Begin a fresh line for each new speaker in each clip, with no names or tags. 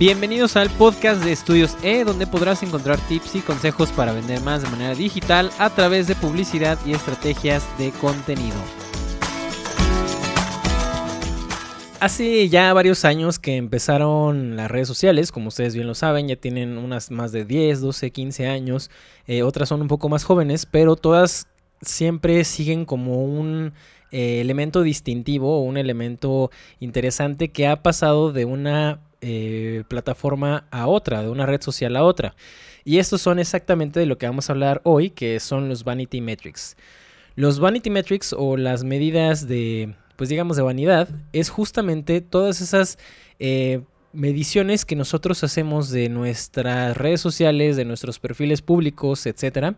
Bienvenidos al podcast de Estudios E, donde podrás encontrar tips y consejos para vender más de manera digital a través de publicidad y estrategias de contenido. Hace ya varios años que empezaron las redes sociales, como ustedes bien lo saben, ya tienen unas más de 10, 12, 15 años, eh, otras son un poco más jóvenes, pero todas siempre siguen como un eh, elemento distintivo o un elemento interesante que ha pasado de una eh, plataforma a otra, de una red social a otra. Y estos son exactamente de lo que vamos a hablar hoy, que son los Vanity Metrics. Los Vanity Metrics o las medidas de, pues digamos, de vanidad, es justamente todas esas eh, mediciones que nosotros hacemos de nuestras redes sociales, de nuestros perfiles públicos, etcétera,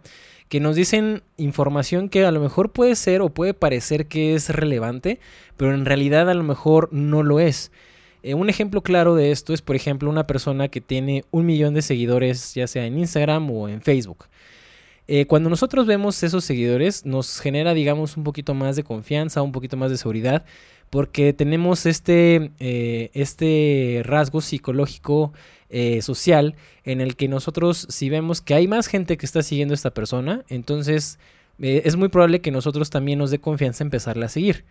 que nos dicen información que a lo mejor puede ser o puede parecer que es relevante, pero en realidad a lo mejor no lo es. Eh, un ejemplo claro de esto es, por ejemplo, una persona que tiene un millón de seguidores, ya sea en Instagram o en Facebook. Eh, cuando nosotros vemos esos seguidores, nos genera, digamos, un poquito más de confianza, un poquito más de seguridad, porque tenemos este, eh, este rasgo psicológico social en el que nosotros, si vemos que hay más gente que está siguiendo a esta persona, entonces es muy probable que nosotros también nos dé confianza empezarla a seguir.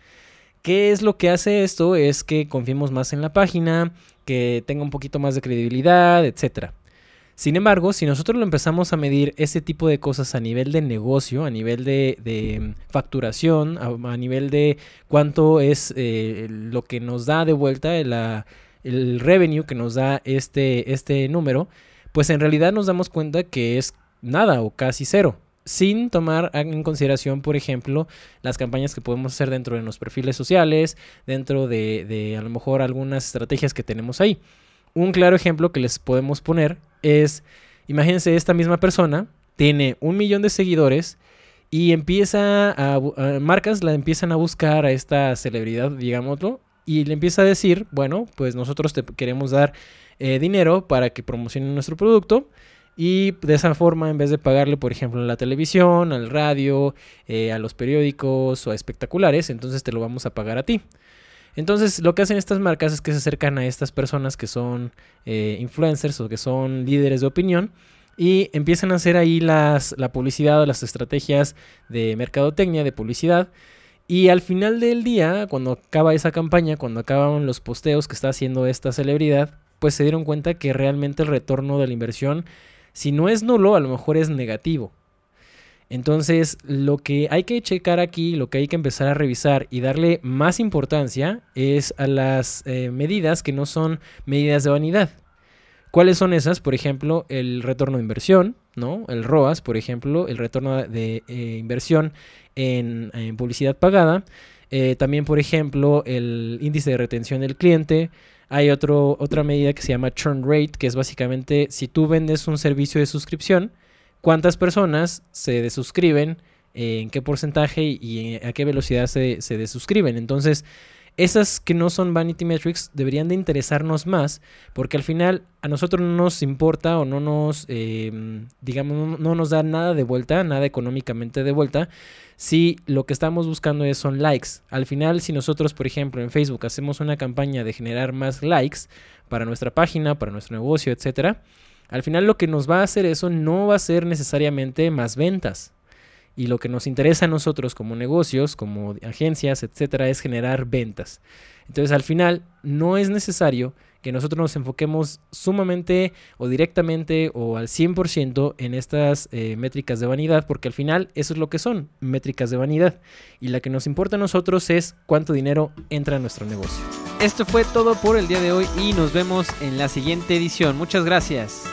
¿Qué es lo que hace esto? Es que confiemos más en la página, que tenga un poquito más de credibilidad, etc. Sin embargo, si nosotros lo empezamos a medir ese tipo de cosas a nivel de negocio, a nivel de, facturación, a, nivel de cuánto es eh, lo que nos da de vuelta el revenue que nos da este, este número, pues en realidad nos damos cuenta que es nada o casi cero sin tomar en consideración, por ejemplo, las campañas que podemos hacer dentro de los perfiles sociales, dentro de, a lo mejor algunas estrategias que tenemos ahí. Un claro ejemplo que les podemos poner es, imagínense, esta misma persona tiene un millón de seguidores y empieza a, marcas la empiezan a buscar a esta celebridad, digámoslo, y le empieza a decir, bueno, pues nosotros te queremos dar eh, dinero para que promocionen nuestro producto y de esa forma, en vez de pagarle, por ejemplo, a la televisión, al radio, eh, a los periódicos o a espectaculares, entonces te lo vamos a pagar a ti. Entonces, lo que hacen estas marcas es que se acercan a estas personas que son eh, influencers o que son líderes de opinión y empiezan a hacer ahí las, la publicidad o las estrategias de mercadotecnia, de publicidad. Y al final del día, cuando acaba esa campaña, cuando acaban los posteos que está haciendo esta celebridad, pues se dieron cuenta que realmente el retorno de la inversión si no es nulo, a lo mejor es negativo. Entonces, lo que hay que checar aquí, lo que hay que empezar a revisar y darle más importancia es a las eh, medidas que no son medidas de vanidad. ¿Cuáles son esas? Por ejemplo, el retorno de inversión, ¿no? El ROAS, por ejemplo, el retorno de eh, inversión en, publicidad pagada. Eh, también, por ejemplo, el índice de retención del cliente, hay otro, otra medida que se llama churn rate, que es básicamente si tú vendes un servicio de suscripción, cuántas personas se desuscriben, en qué porcentaje y a qué velocidad se, se desuscriben. Entonces, esas que no son vanity metrics deberían de interesarnos más porque al final a nosotros no nos importa o no nos, em, digamos, no nos da nada de vuelta, nada económicamente de vuelta, si lo que estamos buscando es, son likes. Al final, si nosotros, por ejemplo, en Facebook hacemos una campaña de generar más likes para nuestra página, para nuestro negocio, etcétera, al final lo que nos va a hacer eso no va a ser necesariamente más ventas. Y lo que nos interesa a nosotros como negocios, como agencias, etcétera, es generar ventas. Entonces, al final, no es necesario que nosotros nos enfoquemos sumamente o directamente o al 100% en estas eh, métricas de vanidad, porque al final eso es lo que son, métricas de vanidad. Y la que nos importa a nosotros es cuánto dinero entra en nuestro negocio. Esto fue todo por el día de hoy y nos vemos en la siguiente edición. Muchas gracias.